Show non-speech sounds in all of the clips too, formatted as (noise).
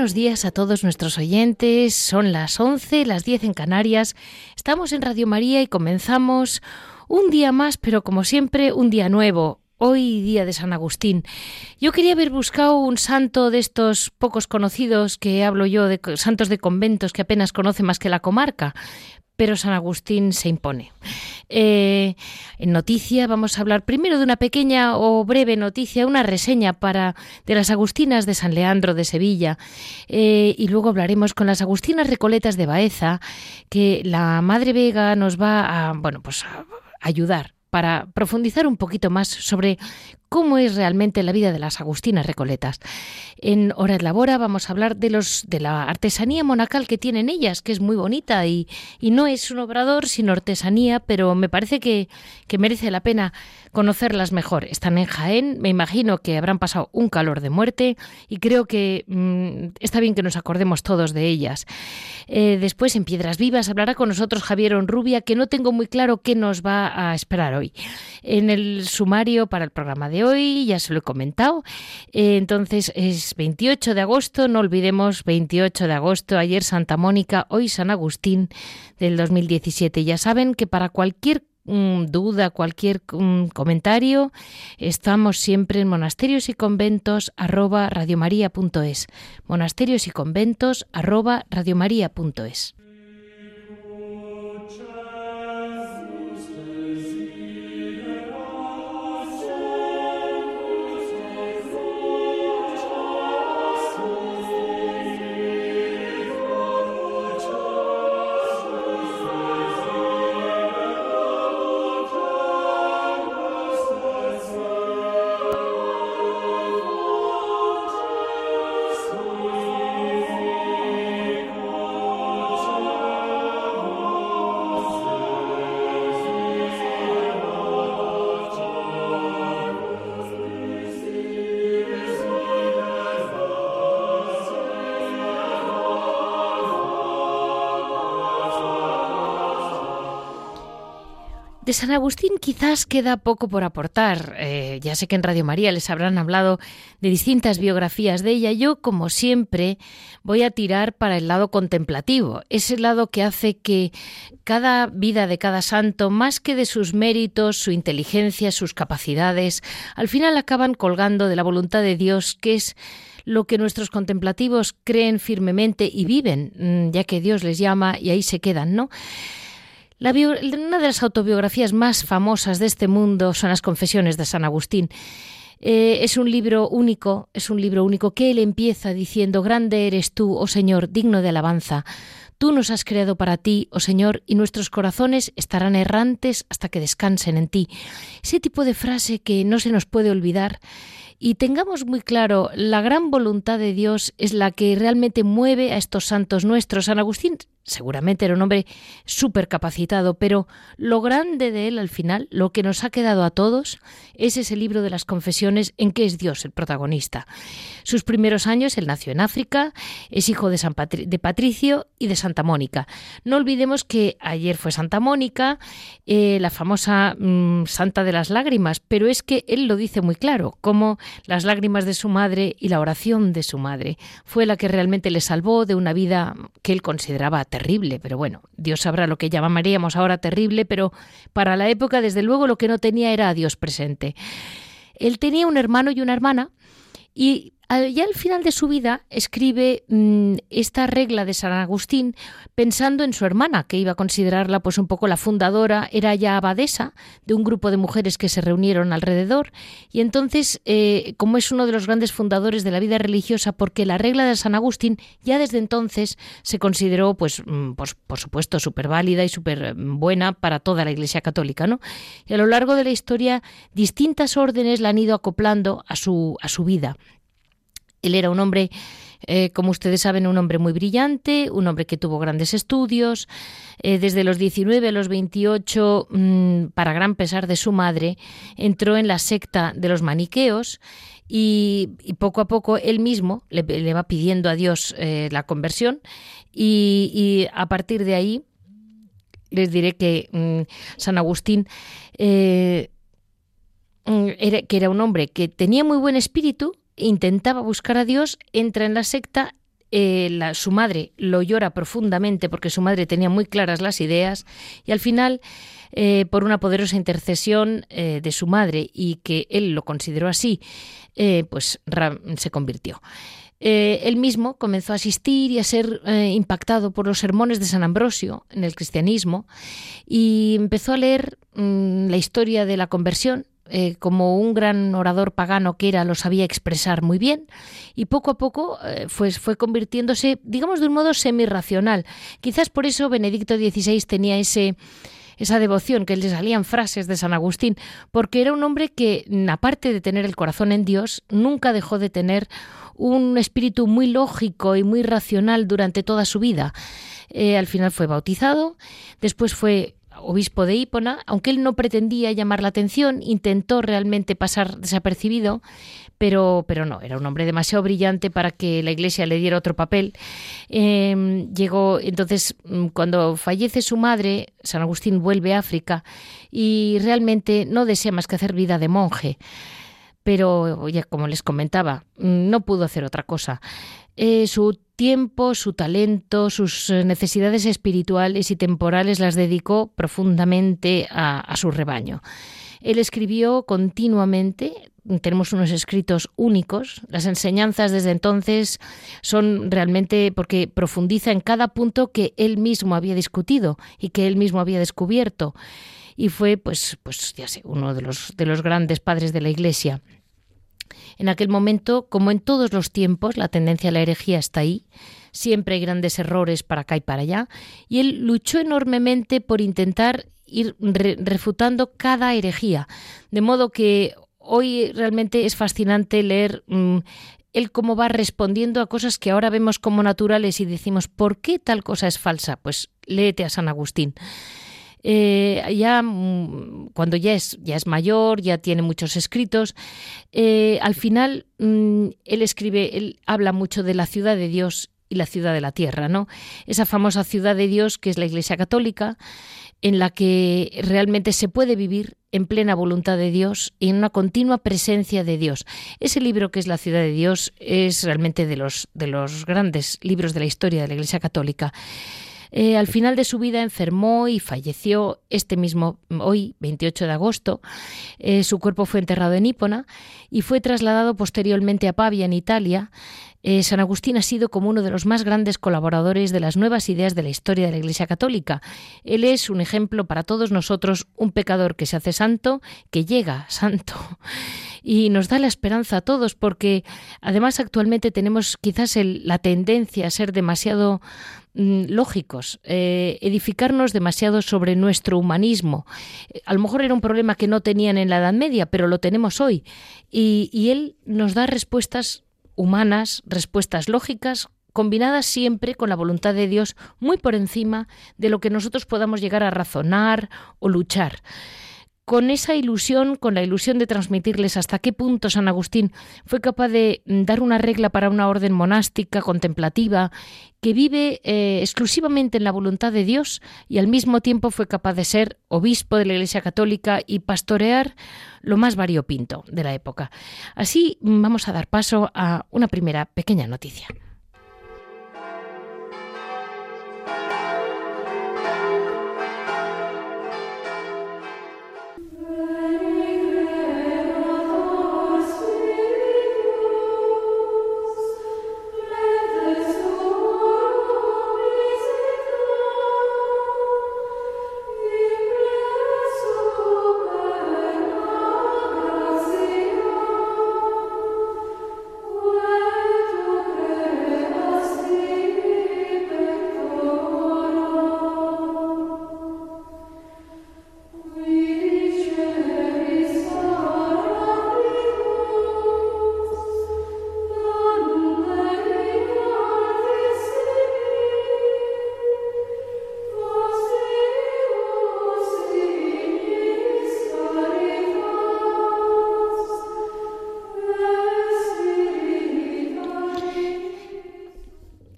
Buenos días a todos nuestros oyentes. Son las 11, las 10 en Canarias. Estamos en Radio María y comenzamos un día más, pero como siempre, un día nuevo. Hoy día de San Agustín. Yo quería haber buscado un santo de estos pocos conocidos que hablo yo de santos de conventos que apenas conoce más que la comarca, pero San Agustín se impone. Eh, en noticia vamos a hablar primero de una pequeña o breve noticia, una reseña para de las Agustinas de San Leandro de Sevilla eh, y luego hablaremos con las Agustinas Recoletas de Baeza que la Madre Vega nos va a bueno pues a ayudar para profundizar un poquito más sobre cómo es realmente la vida de las agustinas recoletas. En Hora de Labora vamos a hablar de los de la artesanía monacal que tienen ellas, que es muy bonita y, no es un obrador sino artesanía, pero me parece que, merece la pena conocerlas mejor. Están en Jaén, me imagino que habrán pasado un calor de muerte y creo que mmm, está bien que nos acordemos todos de ellas. Eh, después en Piedras Vivas hablará con nosotros Javier Onrubia, que no tengo muy claro qué nos va a esperar hoy. En el sumario para el programa de hoy, ya se lo he comentado. Eh, entonces es 28 de agosto, no olvidemos 28 de agosto, ayer Santa Mónica, hoy San Agustín del 2017. Ya saben que para cualquier mm, duda, cualquier um, comentario, estamos siempre en monasterios y conventos arroba radiomaria.es. Monasterios y conventos arroba radiomaria.es. De San Agustín quizás queda poco por aportar. Eh, ya sé que en Radio María les habrán hablado de distintas biografías de ella. Yo, como siempre, voy a tirar para el lado contemplativo, ese lado que hace que cada vida de cada santo, más que de sus méritos, su inteligencia, sus capacidades, al final acaban colgando de la voluntad de Dios, que es lo que nuestros contemplativos creen firmemente y viven, mm, ya que Dios les llama y ahí se quedan, ¿no? Una de las autobiografías más famosas de este mundo son las Confesiones de San Agustín. Eh, es un libro único, es un libro único que él empieza diciendo, Grande eres tú, oh Señor, digno de alabanza. Tú nos has creado para ti, oh Señor, y nuestros corazones estarán errantes hasta que descansen en ti. Ese tipo de frase que no se nos puede olvidar y tengamos muy claro, la gran voluntad de Dios es la que realmente mueve a estos santos nuestros. San Agustín seguramente era un hombre súper capacitado, pero lo grande de él al final, lo que nos ha quedado a todos, es ese libro de las confesiones en que es Dios el protagonista. Sus primeros años, él nació en África, es hijo de, San de Patricio y de Santa Mónica. No olvidemos que ayer fue Santa Mónica, eh, la famosa mmm, Santa de las Lágrimas, pero es que él lo dice muy claro, como las lágrimas de su madre y la oración de su madre fue la que realmente le salvó de una vida que él consideraba terrible, pero bueno, Dios sabrá lo que llamaríamos ahora terrible, pero para la época desde luego lo que no tenía era a Dios presente. Él tenía un hermano y una hermana y Ya al final de su vida escribe mm, esta regla de San Agustín pensando en su hermana, que iba a considerarla pues un poco la fundadora, era ya abadesa de un grupo de mujeres que se reunieron alrededor y entonces eh, como es uno de los grandes fundadores de la vida religiosa porque la regla de San Agustín ya desde entonces se consideró pues, mm, pues por supuesto súper válida y súper buena para toda la Iglesia Católica, ¿no? Y a lo largo de la historia distintas órdenes la han ido acoplando a su, a su vida. Él era un hombre, eh, como ustedes saben, un hombre muy brillante, un hombre que tuvo grandes estudios. Eh, desde los 19 a los 28, mm, para gran pesar de su madre, entró en la secta de los maniqueos y, poco a poco él mismo le, va pidiendo a Dios eh, la conversión y, a partir de ahí les diré que mm, San Agustín mm, era, que era un hombre que tenía muy buen espíritu, intentaba buscar a Dios, entra en la secta, eh, su madre lo llora profundamente porque su madre tenía muy claras las ideas y al final, eh, por una poderosa intercesión eh, de su madre y que él lo consideró así, pues se convirtió. él mismo comenzó a asistir y a ser impactado por los sermones de San Ambrosio en el cristianismo y empezó a leer mm, la historia de la conversión eh, como un gran orador pagano que era, lo sabía expresar muy bien y poco a poco eh, fue convirtiéndose, digamos, de un modo semirracional. Quizás por eso Benedicto XVI tenía ese esa devoción, que le salían frases de San Agustín, porque era un hombre que, aparte de tener el corazón en Dios, nunca dejó de tener un espíritu muy lógico y muy racional durante toda su vida. Eh, al final fue bautizado, después fue obispo de Hipona, aunque él no pretendía llamar la atención, intentó realmente pasar desapercibido, pero, pero no, era un hombre demasiado brillante para que la Iglesia le diera otro papel. Em, llegó, entonces, mm, cuando fallece su madre, San Agustín vuelve a África y realmente no desea más que hacer vida de monje pero ya como les comentaba, no pudo hacer otra cosa. Eh, su tiempo, su talento, sus eh, necesidades espirituales y temporales las dedicó profundamente a, su rebaño. Él escribió continuamente, tenemos unos escritos únicos, las enseñanzas desde entonces son realmente porque profundiza en cada punto que él mismo había discutido y que él mismo había descubierto y fue pues pues ya sé, uno de los de los grandes padres de la Iglesia. En aquel momento, como en todos los tiempos, la tendencia a la herejía está ahí. Siempre hay grandes errores para acá y para allá. Y él luchó enormemente por intentar ir refutando cada herejía. De modo que hoy realmente es fascinante leer mm, él cómo va respondiendo a cosas que ahora vemos como naturales y decimos, ¿por qué tal cosa es falsa? Pues léete a San Agustín. Eh, ya mm, cuando ya es, ya es mayor, ya tiene muchos escritos, eh, al final mm, él escribe, él habla mucho de la ciudad de Dios y la ciudad de la tierra, ¿no? Esa famosa ciudad de Dios que es la Iglesia Católica, en la que realmente se puede vivir en plena voluntad de Dios y en una continua presencia de Dios. Ese libro que es La ciudad de Dios es realmente de los, de los grandes libros de la historia de la Iglesia Católica. Eh, al final de su vida enfermó y falleció este mismo hoy, 28 de agosto. Eh, su cuerpo fue enterrado en Hipona y fue trasladado posteriormente a Pavia, en Italia. Eh, San Agustín ha sido como uno de los más grandes colaboradores de las nuevas ideas de la historia de la Iglesia Católica. Él es un ejemplo para todos nosotros, un pecador que se hace santo, que llega santo y nos da la esperanza a todos porque además actualmente tenemos quizás la tendencia a ser demasiado Mm, lógicos, eh, edificarnos demasiado sobre nuestro humanismo. A lo mejor era un problema que no tenían en la Edad Media, pero lo tenemos hoy. Y, él nos da respuestas humanas, respuestas lógicas, combinadas siempre con la voluntad de Dios, muy por encima de lo que nosotros podamos llegar a razonar o luchar con esa ilusión, con la ilusión de transmitirles hasta qué punto San Agustín fue capaz de mm, dar una regla para una orden monástica, contemplativa, que vive eh, exclusivamente en la voluntad de Dios y al mismo tiempo fue capaz de ser obispo de la Iglesia Católica y pastorear lo más variopinto de la época. Así mm, vamos a dar paso a una primera pequeña noticia.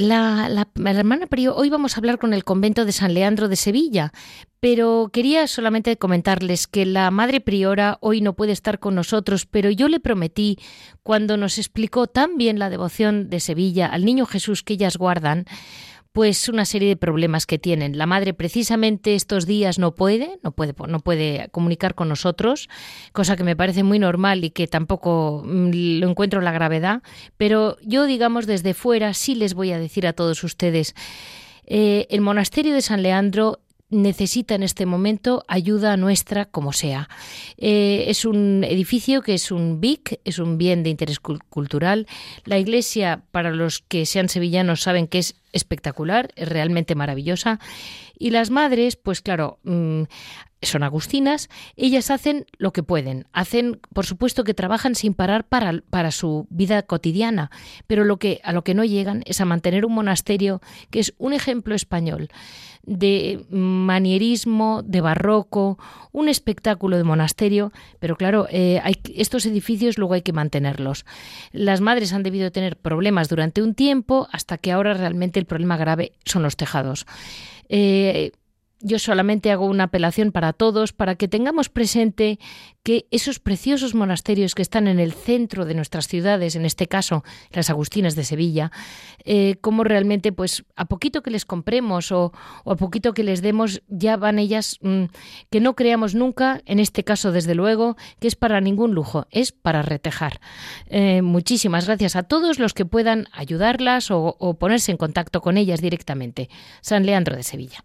La, hermana Priora, hoy vamos a hablar con el convento de San Leandro de Sevilla, pero quería solamente comentarles que la Madre Priora hoy no puede estar con nosotros, pero yo le prometí, cuando nos explicó tan bien la devoción de Sevilla al Niño Jesús que ellas guardan, pues una serie de problemas que tienen. La madre precisamente estos días no puede, no puede, no puede comunicar con nosotros, cosa que me parece muy normal y que tampoco mm, lo encuentro la gravedad, pero yo digamos desde fuera sí les voy a decir a todos ustedes, eh, el monasterio de San Leandro necesita en este momento ayuda nuestra como sea. Eh, es un edificio que es un BIC, es un bien de interés cultural. La iglesia, para los que sean sevillanos, saben que es espectacular, es realmente maravillosa. Y las madres, pues claro, mm, son agustinas, ellas hacen lo que pueden, hacen, por supuesto que trabajan sin parar para, para, su vida cotidiana, pero lo que, a lo que no llegan es a mantener un monasterio que es un ejemplo español de manierismo, de barroco, un espectáculo de monasterio, pero claro, eh, estos edificios luego hay que mantenerlos. Las madres han debido tener problemas durante un tiempo hasta que ahora realmente el problema grave son los tejados. Eh, yo solamente hago una apelación para todos, para que tengamos presente que esos preciosos monasterios que están en el centro de nuestras ciudades, en este caso las Agustinas de Sevilla, eh, como realmente, pues a poquito que les compremos o, a poquito que les demos, ya van ellas, mm, que no creamos nunca, en este caso desde luego, que es para ningún lujo, es para retejar. Eh, muchísimas gracias a todos los que puedan ayudarlas o ponerse en contacto con ellas directamente. San Leandro de Sevilla.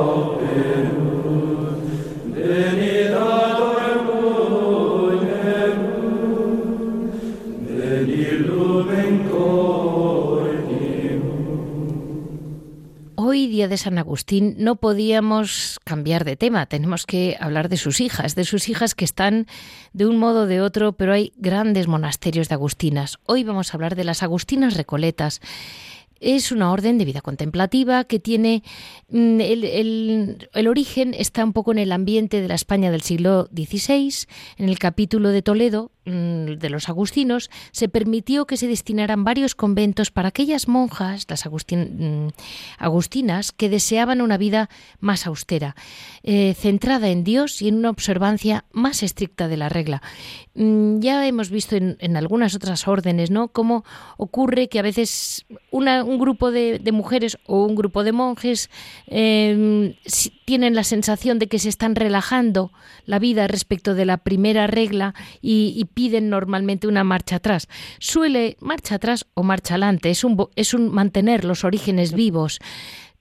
de San Agustín, no podíamos cambiar de tema. Tenemos que hablar de sus hijas, de sus hijas que están de un modo o de otro, pero hay grandes monasterios de Agustinas. Hoy vamos a hablar de las Agustinas Recoletas. Es una orden de vida contemplativa que tiene mm, el, origen está un poco en el ambiente de la España del siglo XVI. En el capítulo de Toledo de los agustinos se permitió que se destinaran varios conventos para aquellas monjas, las mm, agustinas, que deseaban una vida más austera, eh, centrada en Dios y en una observancia más estricta de la regla. Ya hemos visto en, algunas otras órdenes, ¿no? Cómo ocurre que a veces un grupo de, mujeres o un grupo de monjes em, tienen la sensación de que se están relajando la vida respecto de la primera regla y, piden normalmente una marcha atrás. Suele marcha atrás o marcha adelante, es un, es un mantener los orígenes vivos.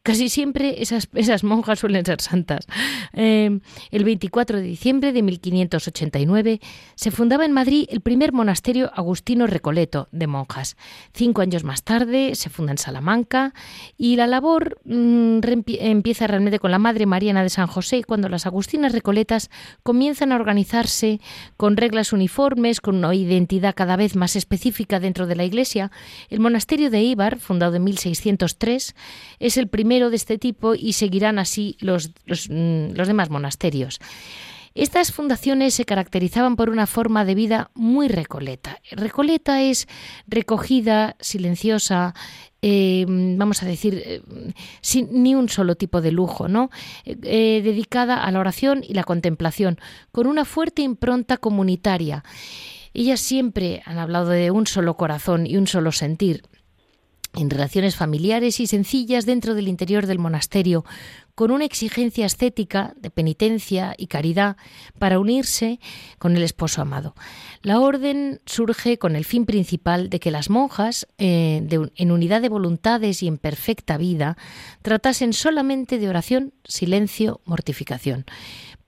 Casi siempre esas, esas monjas suelen ser santas. Em, el 24 de diciembre de 1589 se fundaba en Madrid el primer monasterio agustino recoleto de monjas. Cinco años más tarde se funda en Salamanca y la labor mm, empieza realmente con la Madre Mariana de San José cuando las agustinas recoletas comienzan a organizarse con reglas uniformes, con una identidad cada vez más específica dentro de la Iglesia. El monasterio de Ibar, fundado en 1603, es el primer de este tipo y seguirán así los, mm, los, demás monasterios. Estas fundaciones se caracterizaban por una forma de vida muy recoleta. Recoleta es recogida, silenciosa, eh, vamos a decir, eh, sin ni un solo tipo de lujo, ¿no? Eh, dedicada a la oración y la contemplación, con una fuerte impronta comunitaria. Ellas siempre han hablado de un solo corazón y un solo sentir en relaciones familiares y sencillas dentro del interior del monasterio, con una exigencia estética de penitencia y caridad para unirse con el esposo amado. La orden surge con el fin principal de que las monjas, eh, en unidad de voluntades y en perfecta vida, tratasen solamente de oración, silencio, mortificación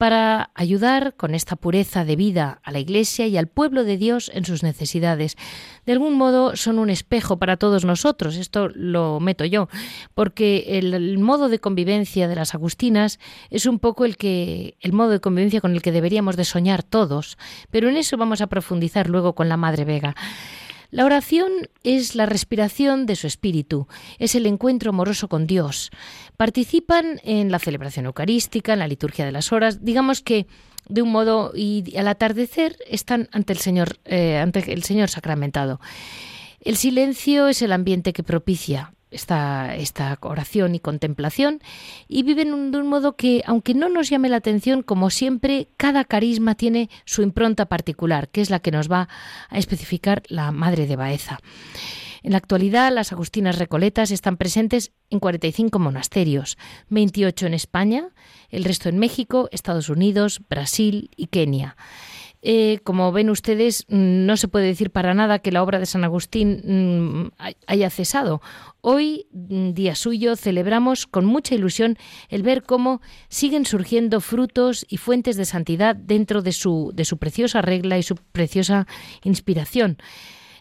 para ayudar con esta pureza de vida a la Iglesia y al pueblo de Dios en sus necesidades. De algún modo son un espejo para todos nosotros, esto lo meto yo, porque el, modo de convivencia de las agustinas es un poco el que el modo de convivencia con el que deberíamos de soñar todos, pero en eso vamos a profundizar luego con la Madre Vega. La oración es la respiración de su espíritu, es el encuentro amoroso con Dios. Participan en la celebración eucarística, en la liturgia de las horas, digamos que de un modo y al atardecer están ante el Señor, eh, ante el Señor sacramentado. El silencio es el ambiente que propicia esta, esta oración y contemplación y viven de un modo que, aunque no nos llame la atención, como siempre, cada carisma tiene su impronta particular, que es la que nos va a especificar la Madre de Baeza. En la actualidad, las agustinas recoletas están presentes en 45 monasterios, 28 en España, el resto en México, Estados Unidos, Brasil y Kenia. Eh, como ven ustedes, no se puede decir para nada que la obra de San Agustín mm, haya cesado. Hoy, mm, día suyo, celebramos con mucha ilusión el ver cómo siguen surgiendo frutos y fuentes de santidad dentro de su, de su preciosa regla y su preciosa inspiración.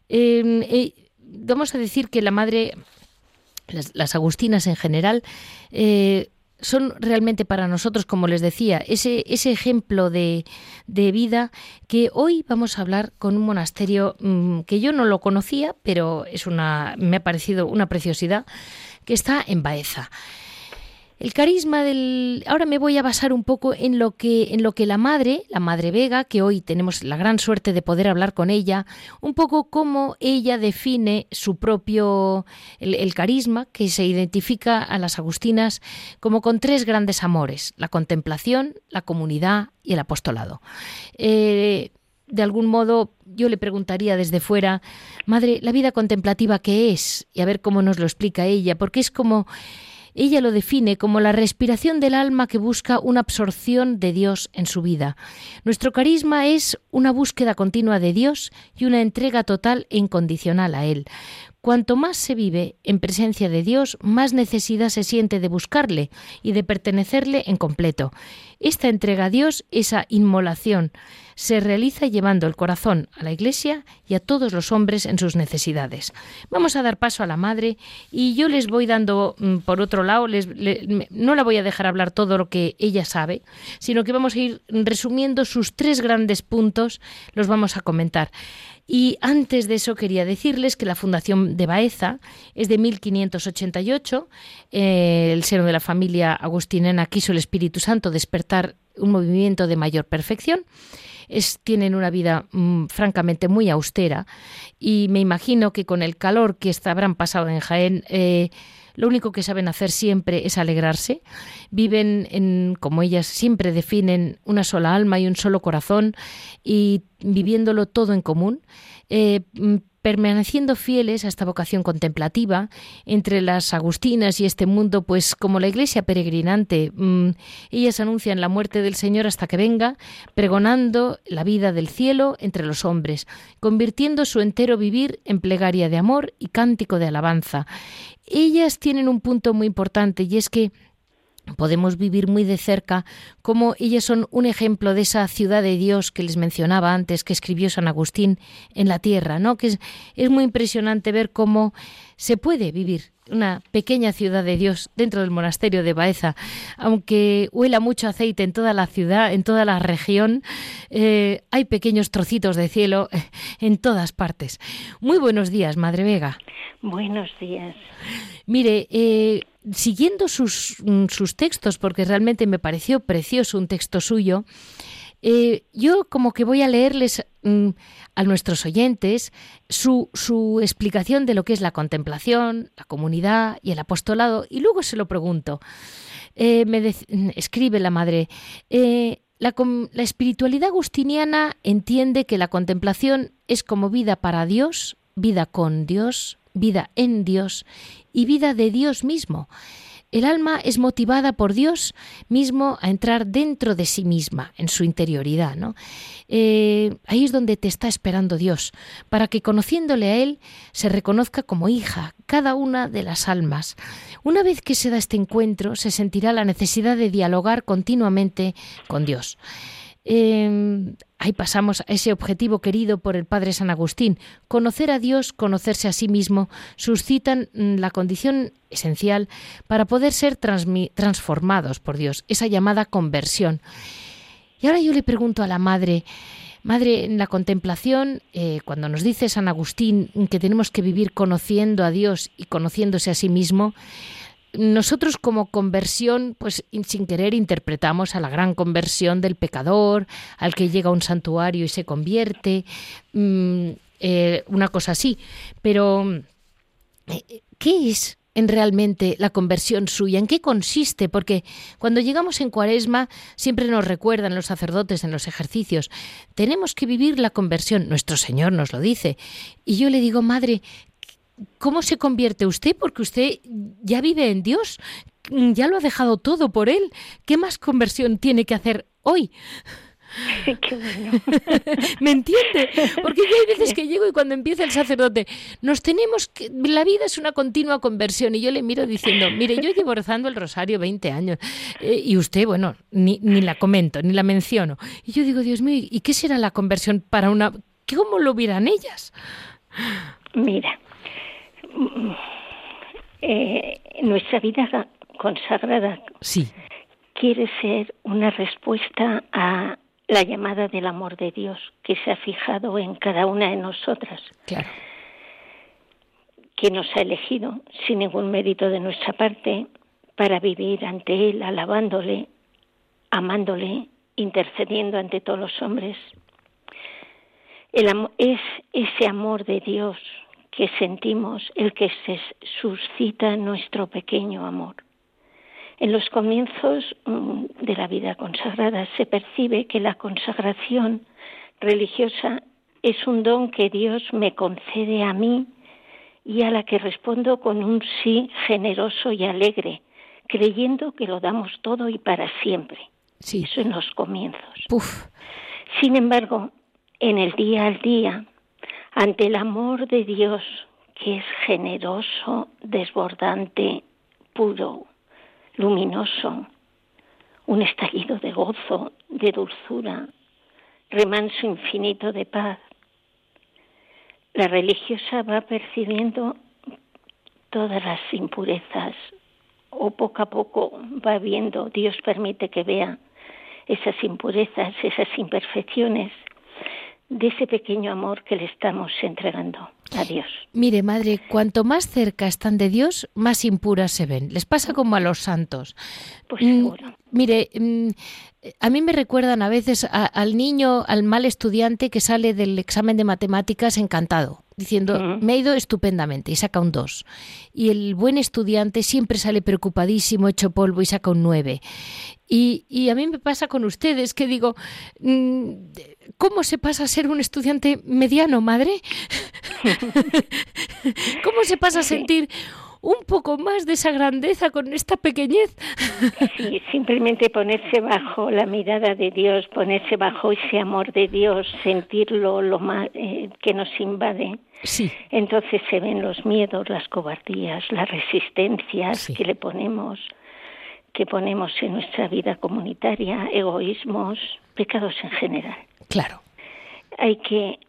Em, eh, vamos a decir que la madre, las, agustinas en general, eh, son realmente para nosotros, como les decía, ese, ese ejemplo de, de, vida que hoy vamos a hablar con un monasterio mm, que yo no lo conocía, pero es una, me ha parecido una preciosidad, que está en Baeza. El carisma del ahora me voy a basar un poco en lo que en lo que la madre, la madre Vega, que hoy tenemos la gran suerte de poder hablar con ella, un poco cómo ella define su propio el, carisma que se identifica a las agustinas como con tres grandes amores: la contemplación, la comunidad y el apostolado. Eh, de algún modo yo le preguntaría desde fuera, madre, la vida contemplativa qué es y a ver cómo nos lo explica ella, porque es como ella lo define como la respiración del alma que busca una absorción de Dios en su vida. Nuestro carisma es una búsqueda continua de Dios y una entrega total e incondicional a Él. Cuanto más se vive en presencia de Dios, más necesidad se siente de buscarle y de pertenecerle en completo. Esta entrega a Dios, esa inmolación, se realiza llevando el corazón a la Iglesia y a todos los hombres en sus necesidades. Vamos a dar paso a la Madre y yo les voy dando, mm, por otro lado, no la voy a dejar hablar todo lo que ella sabe, sino que vamos a ir resumiendo sus tres grandes puntos, los vamos a comentar. Y antes de eso quería decirles que la Fundación de Baeza es de 1588. Eh, el seno de la familia agustinena quiso el Espíritu Santo despertar un movimiento de mayor perfección. Tienen una vida mm, francamente muy austera y me imagino que con el calor que habrán pasado en Jaén, eh, lo único que saben hacer siempre es alegrarse. Viven en, como ellas siempre definen, una sola alma y un solo corazón y viviéndolo todo en común. Eh, permaneciendo fieles a esta vocación contemplativa entre las agustinas y este mundo, pues como la iglesia peregrinante, mm, ellas anuncian la muerte del Señor hasta que venga, pregonando la vida del cielo entre los hombres, convirtiendo su entero vivir en plegaria de amor y cántico de alabanza. Ellas tienen un punto muy importante y es que podemos vivir muy de cerca cómo ellas son un ejemplo de esa ciudad de Dios que les mencionaba antes, que escribió San Agustín en la tierra, ¿no? Que es, es muy impresionante ver cómo se puede vivir una pequeña ciudad de Dios dentro del monasterio de Baeza, aunque huela mucho aceite en toda la ciudad, en toda la región, eh, hay pequeños trocitos de cielo eh, en todas partes. Muy buenos días, Madre Vega. Buenos días. Mire, eh, siguiendo sus, mm, sus, textos, porque realmente me pareció precioso un texto suyo, eh, yo como que voy a leerles a nuestros oyentes su, su, explicación de lo que es la contemplación, la comunidad y el apostolado, y luego se lo pregunto. Eh, me escribe la madre, la, la espiritualidad agustiniana entiende que la contemplación es como vida para Dios, vida con Dios, vida en Dios y vida de Dios mismo. El alma es motivada por Dios mismo a entrar dentro de sí misma, en su interioridad. Eh, ahí es donde te está esperando Dios, para que conociéndole a Él se reconozca como hija cada una de las almas. Una vez que se da este encuentro, se sentirá la necesidad de dialogar continuamente con Dios. Eh, ahí pasamos a ese objetivo querido por el Padre San Agustín. Conocer a Dios, conocerse a sí mismo, suscitan mm, la condición esencial para poder ser transformados por Dios, esa llamada conversión. Y ahora yo le pregunto a la Madre, Madre, en la contemplación, eh, cuando nos dice San Agustín que tenemos que vivir conociendo a Dios y conociéndose a sí mismo, nosotros como conversión, pues sin querer interpretamos a la gran conversión del pecador, al que llega a un santuario y se convierte, mm, eh, una cosa así. Pero, eh, ¿qué es en realmente la conversión suya? ¿En qué consiste? Porque cuando llegamos en cuaresma siempre nos recuerdan los sacerdotes en los ejercicios, tenemos que vivir la conversión, nuestro Señor nos lo dice. Y yo le digo, Madre, ¿cómo se convierte usted? Porque usted ya vive en Dios, ya lo ha dejado todo por Él. ¿Qué más conversión tiene que hacer hoy? (laughs) Qué bueno. (laughs) ¿Me entiende? Porque yo hay veces que llego y cuando empieza el sacerdote, nos tenemos que. La vida es una continua conversión. Y yo le miro diciendo, mire, yo llevo rezando el rosario 20 años. Eh, y usted, bueno, ni, ni la comento, ni la menciono. Y yo digo, Dios mío, ¿y qué será la conversión para una. ¿Cómo lo vieran ellas? Mira, eh, nuestra vida consagrada sí. quiere ser una respuesta a la llamada del amor de Dios que se ha fijado en cada una de nosotras. Claro. Que nos ha elegido sin ningún mérito de nuestra parte para vivir ante Él, alabándole, amándole, intercediendo ante todos los hombres. El es ese amor de Dios que sentimos el que se suscita nuestro pequeño amor. En los comienzos mm, de la vida consagrada se percibe que la consagración religiosa es un don que Dios me concede a mí y a la que respondo con un sí generoso y alegre, creyendo que lo damos todo y para siempre. Sí. Eso en los comienzos. Sin embargo, en el día al día, ante el amor de Dios que es generoso, desbordante, puro, luminoso, un estallido de gozo, de dulzura, remanso infinito de paz. La religiosa va percibiendo todas las impurezas o poco a poco va viendo, Dios permite que vea esas impurezas, esas imperfecciones de ese pequeño amor que le estamos entregando a Dios. Mire, madre, cuanto más cerca están de Dios, más impuras se ven. Les pasa como a los santos. Pues seguro. Mm, mire, mm, a mí me recuerdan a veces al niño, al mal estudiante que sale del examen de matemáticas encantado diciendo, me ha ido estupendamente y saca un 2. Y el buen estudiante siempre sale preocupadísimo, hecho polvo y saca un 9. Y, y, a mí me pasa con ustedes que digo, mm, ¿cómo se pasa a ser un estudiante mediano, madre? (laughs) ¿Cómo se pasa a sentir un poco más de esa grandeza con esta pequeñez. Sí, simplemente ponerse bajo la mirada de Dios, ponerse bajo ese amor de Dios, sentirlo lo más eh, que nos invade. Sí. Entonces se ven los miedos, las cobardías, las resistencias Sí. que le ponemos, que ponemos en nuestra vida comunitaria, egoísmos, pecados en general. Claro. Hay que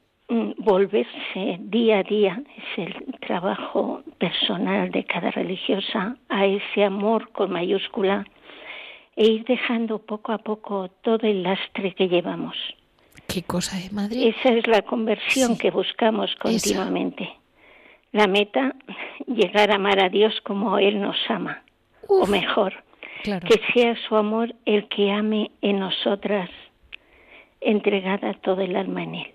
volverse día a día, es el trabajo personal de cada religiosa, a ese amor con mayúscula e ir dejando poco a poco todo el lastre que llevamos. ¿Qué cosa es, madre? Esa es la conversión Sí. que buscamos continuamente. La meta, llegar a amar a Dios como Él nos ama, o mejor, claro. que sea su amor el que ame en nosotras, entregada todo el alma en Él.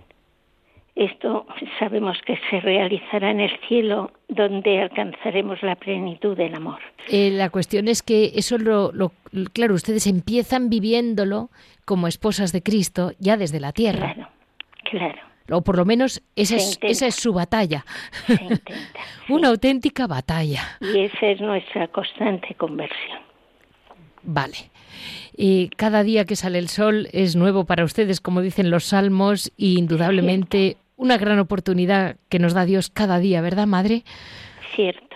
Esto sabemos que se realizará en el cielo, donde alcanzaremos la plenitud del amor. Eh, la cuestión es que eso lo, lo- claro, ustedes empiezan viviéndolo como esposas de Cristo ya desde la tierra. Claro, claro, O por lo menos esa es, intenta. esa es su batalla. se intenta. sí. (laughs) Una auténtica batalla. Y esa es nuestra constante conversión. Vale. Y cada día que sale el sol es nuevo para ustedes, como dicen los salmos, y indudablemente una gran oportunidad que nos da Dios cada día, ¿verdad, madre? Cierto.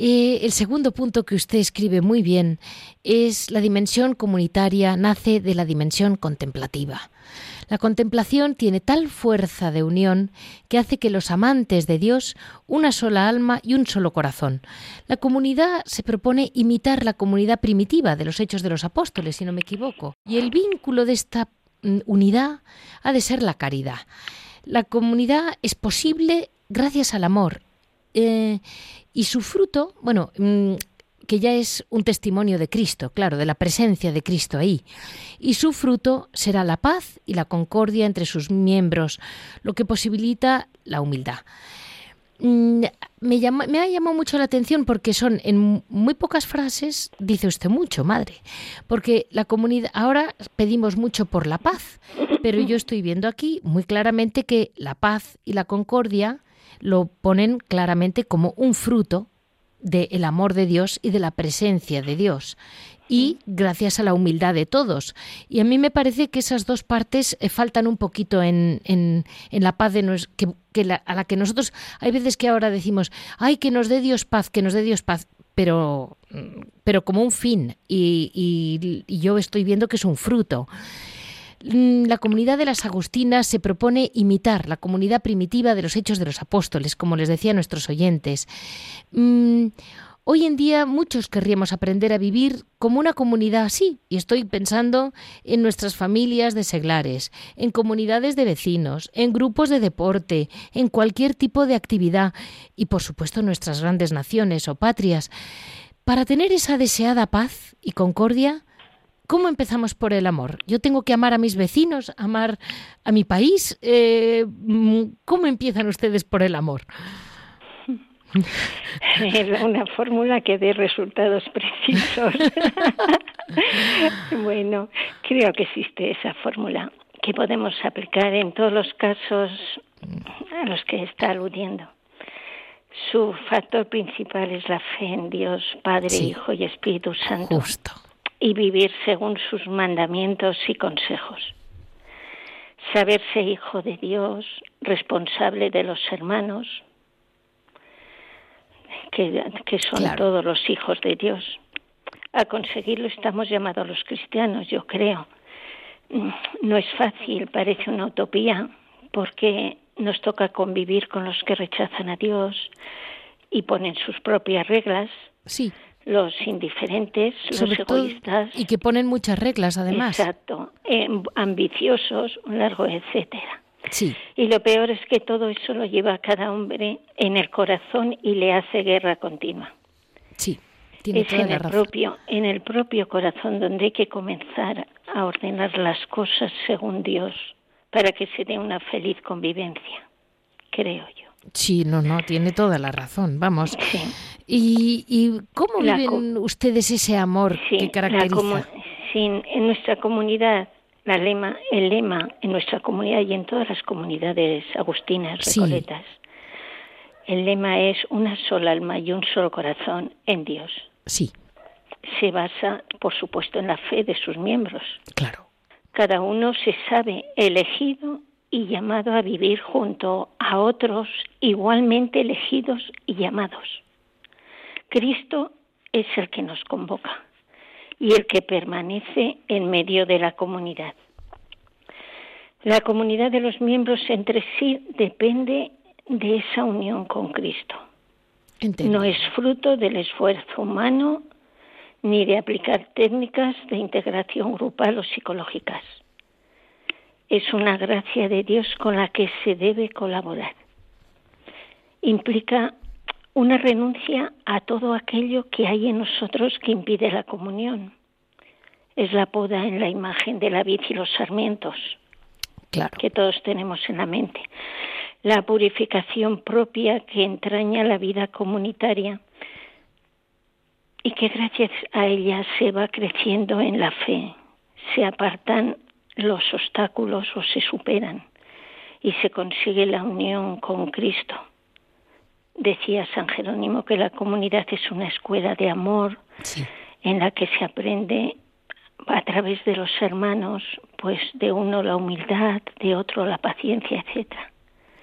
Eh, el segundo punto que usted escribe muy bien es la dimensión comunitaria nace de la dimensión contemplativa. La contemplación tiene tal fuerza de unión que hace que los amantes de Dios una sola alma y un solo corazón. La comunidad se propone imitar la comunidad primitiva de los hechos de los apóstoles, si no me equivoco. Y el vínculo de esta mm, unidad ha de ser la caridad. La comunidad es posible gracias al amor. Eh, y su fruto, bueno, mm, que ya es un testimonio de Cristo, claro, de la presencia de Cristo ahí. Y su fruto será la paz y la concordia entre sus miembros, lo que posibilita la humildad. Mm, me, llama, me, ha llamado mucho la atención porque son en muy pocas frases, dice usted mucho, madre, porque la comunidad, ahora pedimos mucho por la paz, pero yo estoy viendo aquí muy claramente que la paz y la concordia lo ponen claramente como un fruto del amor de Dios y de la presencia de Dios y gracias a la humildad de todos. Y a mí me parece que esas dos partes eh, faltan un poquito en, en, la paz de que, a la que nosotros hay veces que ahora decimos, ay, que nos dé Dios paz, que nos dé Dios paz, pero, pero como un fin y, y yo estoy viendo que es un fruto. Mm, la comunidad de las Agustinas se propone imitar la comunidad primitiva de los Hechos de los Apóstoles, como les decía a nuestros oyentes. Mm, hoy en día muchos querríamos aprender a vivir como una comunidad así, y estoy pensando en nuestras familias de seglares, en comunidades de vecinos, en grupos de deporte, en cualquier tipo de actividad, y por supuesto nuestras grandes naciones o patrias. Para tener esa deseada paz y concordia, ¿Cómo empezamos por el amor? Yo tengo que amar a mis vecinos, amar a mi país. Eh, ¿Cómo empiezan ustedes por el amor? (laughs) Una fórmula que dé resultados precisos. (laughs) bueno, creo que existe esa fórmula que podemos aplicar en todos los casos a los que está aludiendo. Su factor principal es la fe en Dios, Padre, Hijo y Espíritu Santo. Justo y vivir según sus mandamientos y consejos. Saberse hijo de Dios, responsable de los hermanos, que, son todos los hijos de Dios. A conseguirlo estamos llamados los cristianos, yo creo. No es fácil, parece una utopía, porque nos toca convivir con los que rechazan a Dios y ponen sus propias reglas. Sí los indiferentes, los egoístas. y que ponen muchas reglas, además. Exacto, em, ambiciosos, un largo etcétera. Sí. Y lo peor es que todo eso lo lleva a cada hombre en el corazón y le hace guerra continua. Sí, tiene es en el propio en el propio corazón donde hay que comenzar a ordenar las cosas según Dios para que se dé una feliz convivencia, creo yo. Sí, no, no, tiene toda la razón, vamos. ¿Y, cómo viven ustedes ese amor que caracteriza? en nuestra comunidad, la lema, el lema en nuestra comunidad y en todas las comunidades agustinas, recoletas, el lema es una sola alma y un solo corazón en Dios. Sí. Se basa, por supuesto, en la fe de sus miembros. Claro. Cada uno se sabe elegido y llamado a vivir junto a otros igualmente elegidos y llamados. Cristo es el que nos convoca y el que permanece en medio de la comunidad. La comunidad de los miembros entre sí depende de esa unión con Cristo. No es fruto del esfuerzo humano ni de aplicar técnicas de integración grupal o psicológicas es una gracia de Dios con la que se debe colaborar. Implica una renuncia a todo aquello que hay en nosotros que impide la comunión. Es la poda en la imagen de la vid y los sarmientos que todos tenemos en la mente. La purificación propia que entraña la vida comunitaria y que gracias a ella se va creciendo en la fe. Se apartan los obstáculos o se superan y se consigue la unión con Cristo. Decía San Jerónimo que la comunidad es una escuela de amor en la que se aprende a través de los hermanos, pues de uno la humildad, de otro la paciencia, etcétera.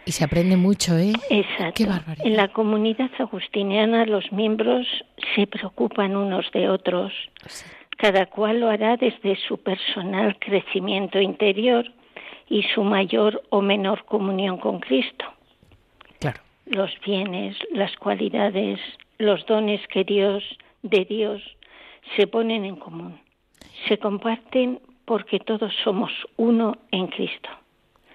Y se aprende mucho, ¿eh? Exacto. en la comunidad agustiniana los miembros se preocupan unos de otros, cada cual lo hará desde su personal crecimiento interior y su mayor o menor comunión con Cristo. Los bienes, las cualidades, los dones que Dios de Dios se ponen en común. Se comparten porque todos somos uno en Cristo.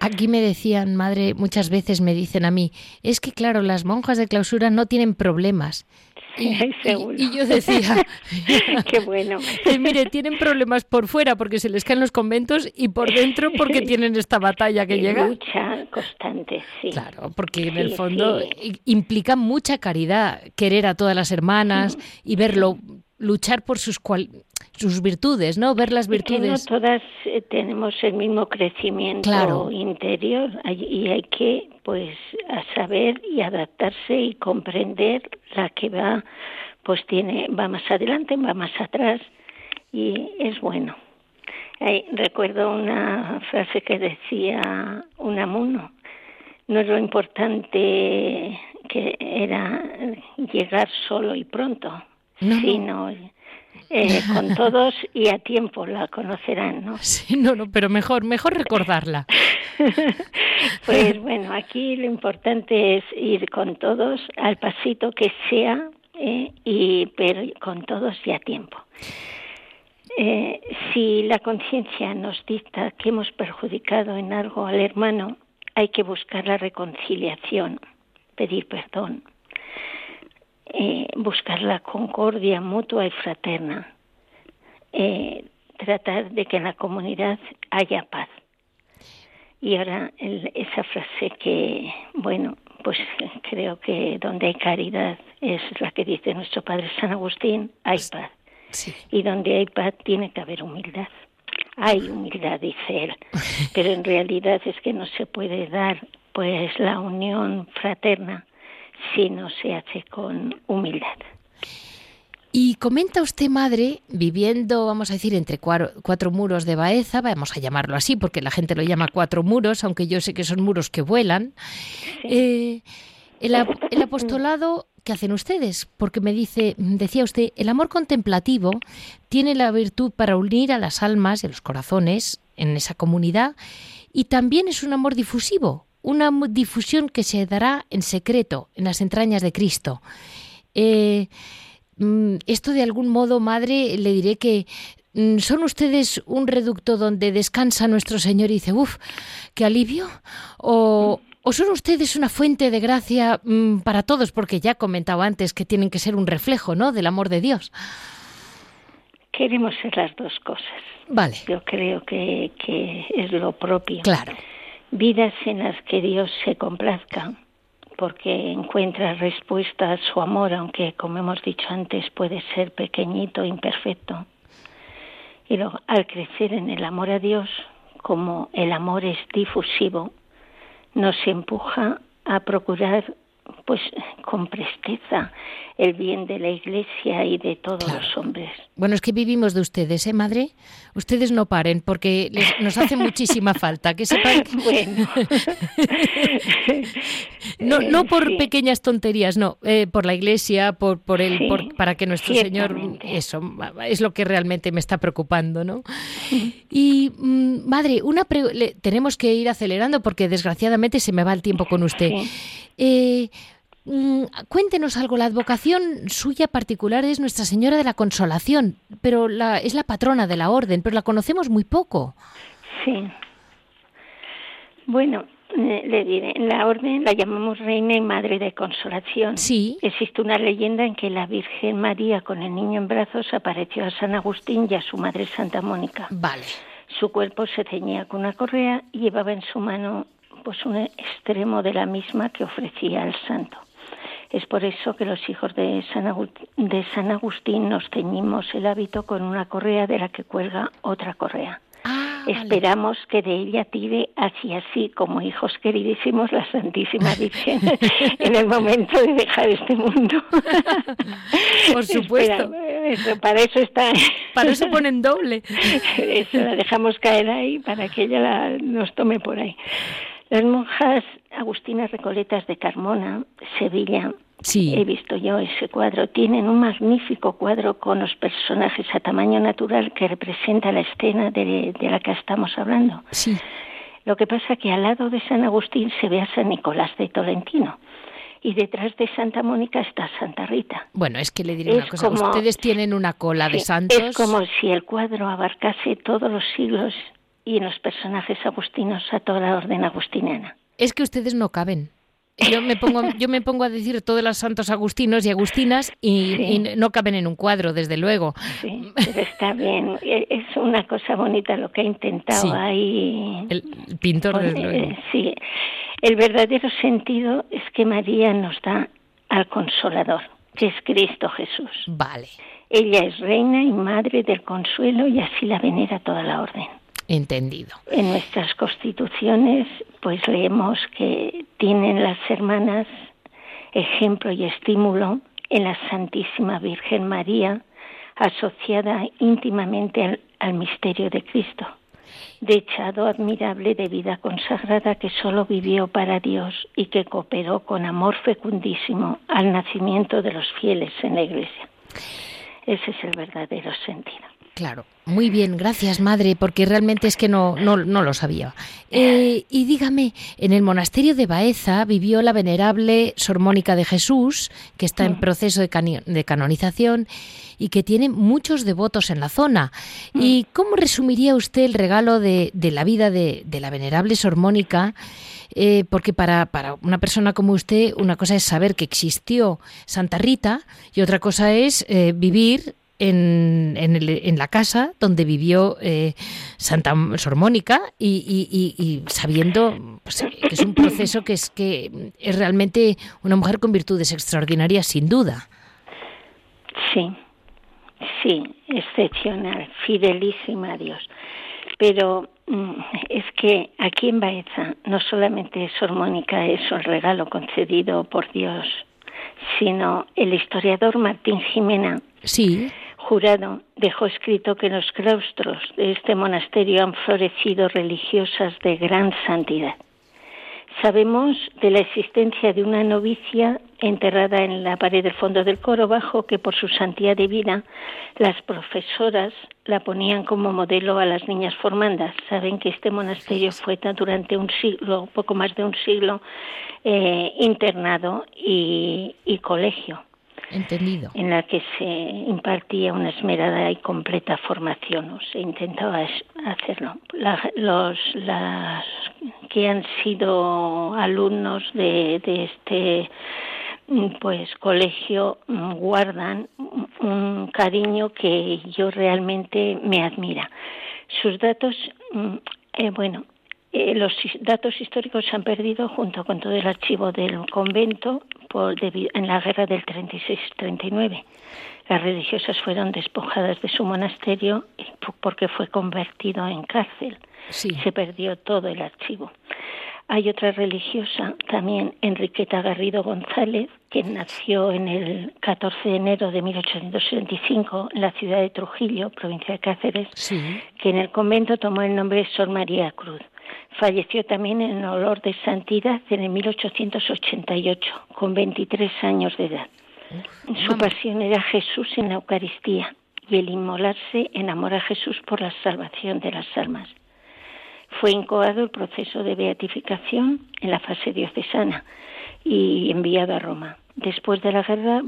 Aquí me decían, madre, muchas veces me dicen a mí, es que claro, las monjas de clausura no tienen problemas. Y, (laughs) y, yo decía, (laughs) qué bueno. (laughs) mire, tienen problemas por fuera porque se les caen los conventos y por dentro porque tienen esta batalla que llega. Lucha constante, sí. Claro, porque en el fondo implica mucha caridad, querer a todas las hermanas y verlo luchar por sus sus virtudes, ¿no? Ver las virtudes. no todas eh, tenemos el mismo crecimiento interior y hay que, pues, a saber y adaptarse y comprender la que va, pues tiene, va más adelante, va más atrás y es bueno. recuerdo una frase que decía un amuno, no es lo importante que era llegar solo y pronto, sino eh, con todos y a tiempo la conocerán, ¿no? (laughs) Sí, no, no, pero mejor, mejor recordarla. (laughs) pues bueno, aquí lo importante es ir con todos al pasito que sea, eh, y pero con todos y a tiempo. Eh, si la conciencia nos dicta que hemos perjudicado en algo al hermano, hay que buscar la reconciliación, pedir perdón, eh, buscar la concordia mutua y fraterna, eh, tratar de que en la comunidad haya paz. Y ahora esa frase que, bueno, pues (laughs) creo que donde hay caridad es la que dice nuestro Padre San Agustín, hay paz. Y donde hay paz tiene que haber humildad. Hay humildad, dice él, (laughs) pero en realidad es que no se puede dar pues la unión fraterna si no se hace con humildad. Y comenta usted, madre, viviendo, vamos a decir, entre cuatro, muros de Baeza, vamos a llamarlo así, porque la gente lo llama cuatro muros, aunque yo sé que son muros que vuelan. Eh, el, el, apostolado que hacen ustedes, porque me dice, decía usted, el amor contemplativo tiene la virtud para unir a las almas y a los corazones en esa comunidad y también es un amor difusivo, una difusión que se dará en secreto en las entrañas de Cristo. Eh, mm, esto de algún modo, madre, le diré que mm, ¿Son ustedes un reducto donde descansa nuestro Señor y dice, uff, qué alivio? ¿O, ¿O, son ustedes una fuente de gracia mm, para todos? Porque ya comentaba antes que tienen que ser un reflejo, ¿no?, del amor de Dios. Queremos ser las dos cosas. Vale. Yo creo que, que es lo propio. Claro vidas en las que Dios se complazca, porque encuentra respuesta a su amor, aunque como hemos dicho antes puede ser pequeñito, imperfecto. Y luego, al crecer en el amor a Dios, como el amor es difusivo, nos empuja a procurar pues con presteza el bien de la Iglesia y de todos los hombres. Bueno, es que vivimos de ustedes, ¿eh, madre? Ustedes no paren porque nos hace muchísima falta. Que sepan. (laughs) Bueno. (laughs) no, no por pequeñas tonterías, no, eh, por la Iglesia, por, por el, para que nuestro Señor, eso es lo que realmente me está preocupando, ¿no? Y mm, madre, una tenemos que ir acelerando porque desgraciadamente se me va el tiempo con usted. Eh, mm, cuéntenos algo, la advocación suya particular es Nuestra Señora de la Consolación, pero la, es la patrona de la orden, pero la conocemos muy poco. Sí. Bueno, eh, le diré, la orden la llamamos Reina y Madre de Consolación. Sí. Existe una leyenda en que la Virgen María con el niño en brazos apareció a San Agustín y a su madre Santa Mónica. Vale. Su cuerpo se ceñía con una correa y llevaba en su mano pues un extremo de la misma que ofrecía al santo. Es por eso que los hijos de San, Agustín, de San Agustín nos ceñimos el hábito con una correa de la que cuelga otra correa. Ah, Esperamos que de ella tire así así como hijos queridísimos la Santísima Virgen (laughs) en el momento de dejar este mundo. (laughs) Por supuesto. para eso está. Para eso ponen doble. (laughs) Eso la dejamos caer ahí para que ella la, nos tome por ahí. Las monjas Agustinas Recoletas de Carmona, Sevilla, he visto yo ese cuadro, tienen un magnífico cuadro con los personajes a tamaño natural que representa la escena de, la que estamos hablando. Sí. Lo que pasa que al lado de San Agustín se ve a San Nicolás de Tolentino y detrás de Santa Mónica está Santa Rita. Bueno, es que le diré una cosa, ustedes tienen una cola de santos. Es como si el cuadro abarcase todos los siglos y en los personajes agustinos a toda la orden agustiniana. Es que ustedes no caben. Yo me pongo, yo me pongo a decir todos los santos agustinos y agustinas y, no caben en un cuadro, desde luego. Sí, pero está bien. E, es una cosa bonita lo que ha intentado ahí. El pintor, desde luego. Sí. El verdadero sentido es que María nos da al Consolador, que es Cristo Jesús. Vale. Ella es reina y madre del consuelo y así la venera toda la orden. Entendido. En nuestras constituciones, pues leemos que tienen las hermanas ejemplo y estímulo en la Santísima Virgen María, asociada íntimamente al, misterio de Cristo, dechado admirable de vida consagrada que solo vivió para Dios y que cooperó con amor fecundísimo al nacimiento de los fieles en la Iglesia. Ese es el verdadero sentido. Claro, muy bien, gracias madre, porque realmente es que no, no, no lo sabía. Eh, y dígame, en el monasterio de Baeza vivió la venerable Sor Mónica de Jesús, que está en proceso de, de canonización y que tiene muchos devotos en la zona. ¿Y cómo resumiría usted el regalo de, de la vida de, de, la venerable Sor Mónica? Eh, porque para, para una persona como usted, una cosa es saber que existió Santa Rita y otra cosa es eh, vivir en, en, la casa donde vivió eh, Santa Sor Mónica y, sabiendo pues, que es un proceso que es que es realmente una mujer con virtudes extraordinarias sin duda. Sí, sí, excepcional, fidelísima a Dios. Pero mm, es que aquí en Baeza no solamente Sor Mónica es un regalo concedido por Dios, sino el historiador Martín Jimena sí jurado dejó escrito que en los claustros de este monasterio han florecido religiosas de gran santidad. Sabemos de la existencia de una novicia enterrada en la pared del fondo del coro bajo que por su santidad de vida las profesoras la ponían como modelo a las niñas formandas. Saben que este monasterio fue durante un siglo, poco más de un siglo, eh, internado y colegio. Entendido. En la que se impartía una esmerada y completa formación, o se intentaba hacerlo. los las que han sido alumnos de, este pues colegio guardan un cariño que yo realmente me admira. Sus datos, mm, eh, bueno, eh, los datos históricos se han perdido junto con todo el archivo del convento por, en la guerra del 36-39. Las religiosas fueron despojadas de su monasterio porque fue convertido en cárcel. Se perdió todo el archivo. Hay otra religiosa, también Enriqueta Garrido González, que nació en el 14 de enero de 1875 en la ciudad de Trujillo, provincia de Cáceres, que en el convento tomó el nombre de Sor María Cruz. Falleció también en olor de santidad en el 1888, con 23 años de edad. Su pasión era Jesús en la Eucaristía y el inmolarse en amor a Jesús por la salvación de las almas. Fue incoado el proceso de beatificación en la fase diocesana y enviado a Roma. Después de la guerra,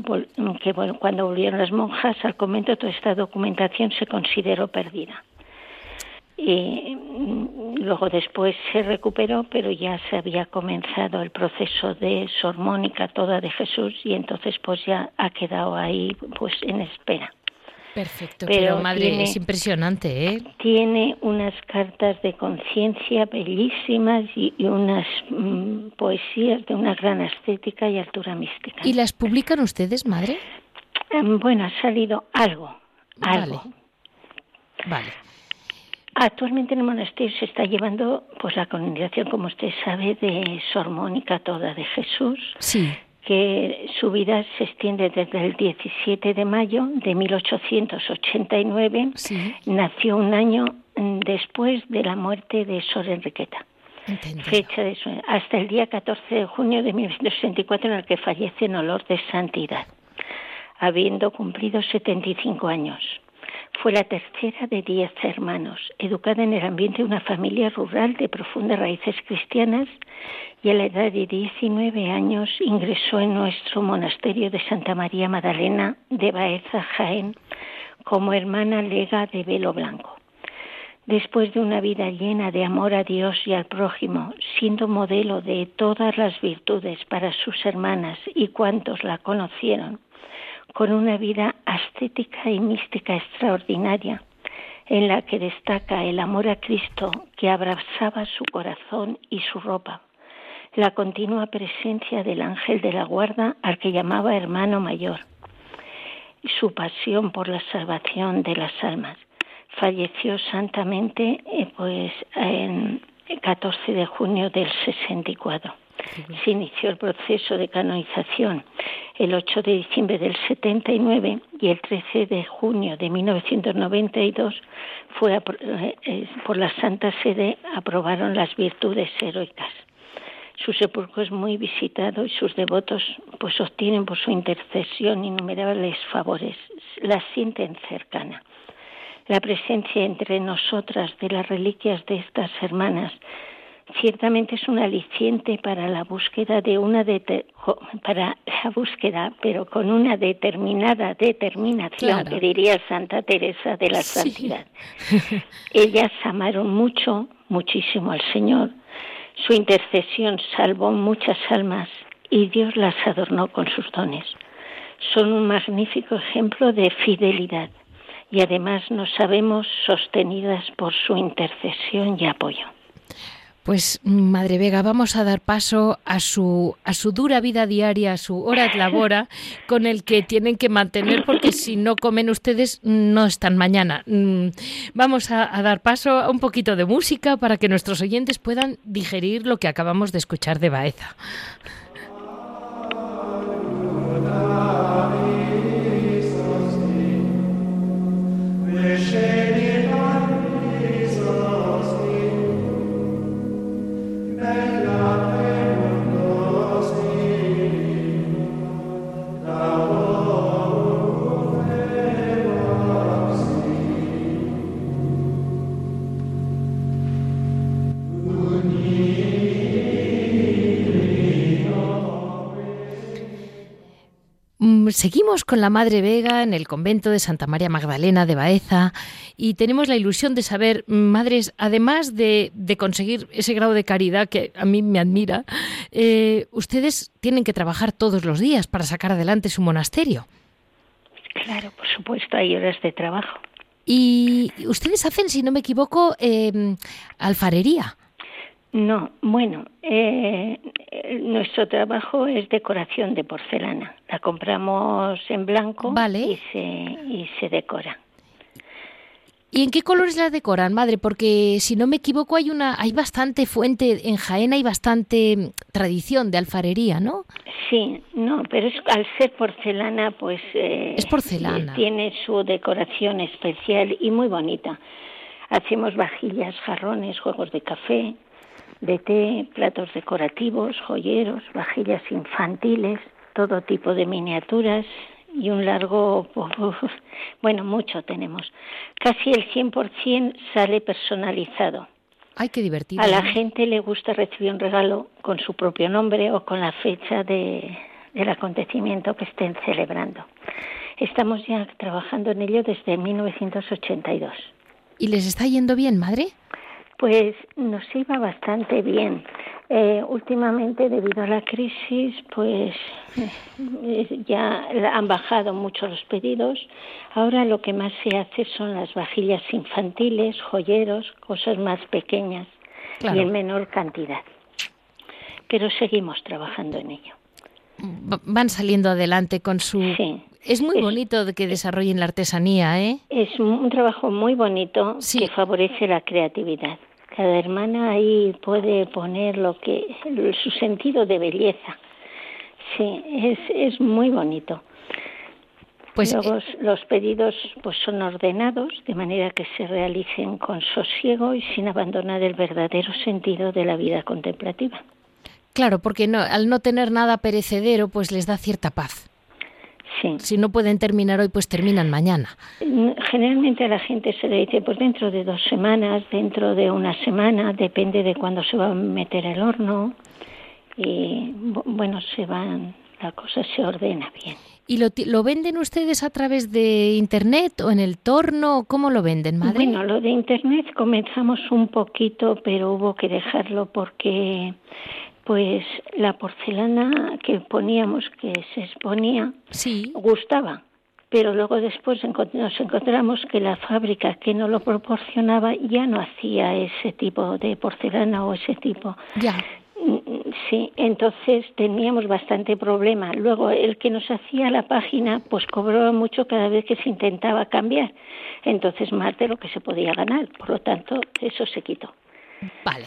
que cuando volvieron las monjas al convento, toda esta documentación se consideró perdida y mm, luego después se recuperó, pero ya se había comenzado el proceso de sormónica toda de Jesús y entonces pues ya ha quedado ahí pues en espera. Perfecto, pero, madre, es impresionante, ¿eh? Tiene unas cartas de conciencia bellísimas y, unas mm, poesías de una gran estética y altura mística. ¿Y las publican ustedes, madre? Em, bueno, ha salido algo, algo. Vale. vale. Actualmente en el monasterio se está llevando pues la canonización, como usted sabe, de Sor Mónica Toda de Jesús. Sí. Que su vida se extiende desde el 17 de mayo de 1889. Sí. Nació un año después de la muerte de Sor Enriqueta. Fecha de su, hasta el día 14 de junio de 1964 en el que fallece en olor de santidad, habiendo cumplido 75 años. Fue la tercera de diez hermanos, educada en el ambiente de una familia rural de profundas raíces cristianas y a la edad de 19 años ingresó en nuestro monasterio de Santa María Magdalena de Baeza, Jaén, como hermana lega de velo blanco. Después de una vida llena de amor a Dios y al prójimo, siendo modelo de todas las virtudes para sus hermanas y cuantos la conocieron, con una vida ascética y mística extraordinaria, en la que destaca el amor a Cristo que abrazaba su corazón y su ropa, la continua presencia del ángel de la guarda al que llamaba hermano mayor, su pasión por la salvación de las almas. Falleció santamente eh, pues en el 14 de junio del 64 se inició el proceso de canonización el 8 de diciembre del 79 y el 13 de junio de 1992 fue eh, eh, por la Santa Sede aprobaron las virtudes heroicas. Su sepulcro es muy visitado y sus devotos pues obtienen por su intercesión innumerables favores, la sienten cercana. La presencia entre nosotras de las reliquias de estas hermanas ciertamente es un aliciente para la búsqueda de una para la búsqueda, pero con una determinada determinación que diría Santa Teresa de la Santidad. Ellas amaron mucho, muchísimo al Señor. Su intercesión salvó muchas almas y Dios las adornó con sus dones. Son un magnífico ejemplo de fidelidad y además nos sabemos sostenidas por su intercesión y apoyo. Pues Madre Vega, vamos a dar paso a su a su dura vida diaria, a su hora de labora, con el que tienen que mantener, porque si no comen ustedes no están mañana. Mm, vamos a, a, dar paso a un poquito de música para que nuestros oyentes puedan digerir lo que acabamos de escuchar de Baeza. Seguimos con la Madre Vega en el convento de Santa María Magdalena de Baeza y tenemos la ilusión de saber, madres, además de, conseguir ese grado de caridad que a mí me admira, eh, ustedes tienen que trabajar todos los días para sacar adelante su monasterio. Claro, por supuesto, hay horas de trabajo. Y ustedes hacen, si no me equivoco, eh, alfarería. No, bueno, eh, nuestro trabajo es decoración de porcelana. La compramos en blanco y, se, y se decora. ¿Y en qué colores la decoran, madre? Porque si no me equivoco hay una, hay bastante fuente en Jaén, hay bastante mm, tradición de alfarería, ¿no? Sí, no, pero es, al ser porcelana, pues eh, es porcelana. Tiene su decoración especial y muy bonita. Hacemos vajillas, jarrones, juegos de café, de té, platos decorativos, joyeros, vajillas infantiles, todo tipo de miniaturas y un largo, (laughs) bueno, mucho tenemos. Casi el 100% sale personalizado. Ay, qué divertido. A la gente le gusta recibir un regalo con su propio nombre o con la fecha de, del acontecimiento que estén celebrando. Estamos ya trabajando en ello desde 1982. ¿Y les está yendo bien, madre? Pues nos iba bastante bien. Eh, últimamente, debido a la crisis, pues eh, ya han bajado mucho los pedidos. Ahora lo que más se hace son las vajillas infantiles, joyeros, cosas más pequeñas y en menor cantidad. Pero seguimos trabajando en ello. Van saliendo adelante con su Es muy bonito que desarrollen la artesanía, ¿eh? Es un trabajo muy bonito que favorece la creatividad. Cada hermana ahí puede poner lo que su sentido de belleza. Sí, es, es muy bonito. Pues Luego, eh, los pedidos pues son ordenados de manera que se realicen con sosiego y sin abandonar el verdadero sentido de la vida contemplativa. Claro, porque no, al no tener nada perecedero, pues les da cierta paz. Si no pueden terminar hoy, pues terminan mañana. Generalmente a la gente se le dice, pues dentro de dos semanas, dentro de una semana, depende de cuándo se va a meter el horno. Y bueno, se van, la cosa se ordena bien. ¿Y lo, lo, venden ustedes a través de Internet o en el torno? ¿Cómo lo venden, madre? Bueno, lo de Internet comenzamos un poquito, pero hubo que dejarlo porque pues la porcelana que poníamos, que se exponía, sí. gustaba. Pero luego después nos encontramos que la fábrica que no lo proporcionaba ya no hacía ese tipo de porcelana o ese tipo. Ya. Sí, entonces teníamos bastante problema. Luego, el que nos hacía la página, pues cobraba mucho cada vez que se intentaba cambiar. Entonces, más de lo que se podía ganar. Por lo tanto, eso se quitó. Vale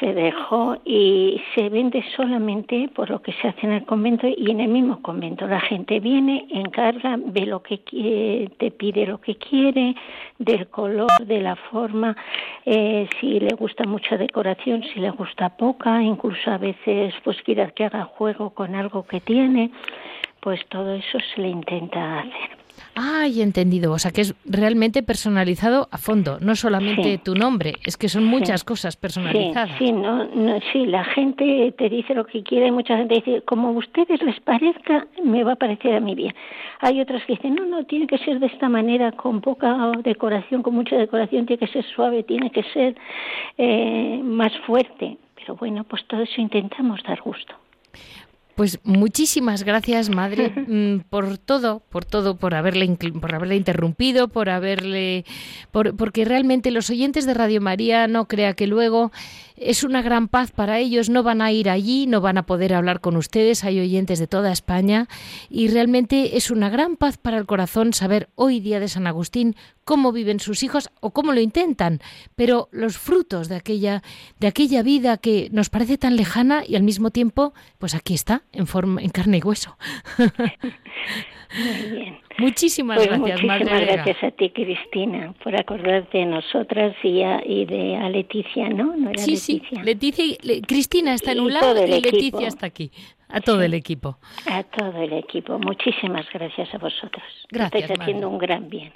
se dejó y se vende solamente por lo que se hace en el convento y en el mismo convento. La gente viene, encarga, ve lo que quiere, te pide lo que quiere, del color, de la forma, eh, si le gusta mucha decoración, si le gusta poca, incluso a veces pues quiere que haga juego con algo que tiene, pues todo eso se le intenta hacer. Ay, entendido. O sea, que es realmente personalizado a fondo, no solamente tu nombre, es que son muchas cosas personalizadas. Sí, no, no, sí, la gente te dice lo que quiere, mucha gente dice, como a ustedes les parezca, me va a parecer a mí bien. Hay otras que dicen, no, no, tiene que ser de esta manera, con poca decoración, con mucha decoración, tiene que ser suave, tiene que ser eh, más fuerte. Pero bueno, pues todo eso intentamos dar gusto. Pues muchísimas gracias, madre, (laughs) mm, por todo, por todo, por haberle, por haberle interrumpido, por haberle, por, porque realmente los oyentes de Radio María no crea que luego es una gran paz para ellos, no van a ir allí, no van a poder hablar con ustedes, hay oyentes de toda España y realmente es una gran paz para el corazón saber hoy día de San Agustín cómo viven sus hijos o cómo lo intentan, pero los frutos de aquella de aquella vida que nos parece tan lejana y al mismo tiempo, pues aquí está, en forma en carne y hueso. (laughs) Muy bien. Muchísimas pues gracias, muchísimas gracias a ti, Cristina, por acordarte de nosotras y, y de a Leticia, ¿no? ¿No era sí, Leticia? sí, Leticia, Cristina está en un lado y Leticia está aquí. A todo el equipo. A todo el equipo. Muchísimas gracias a vosotros. Gracias. Estáis haciendo un gran bien.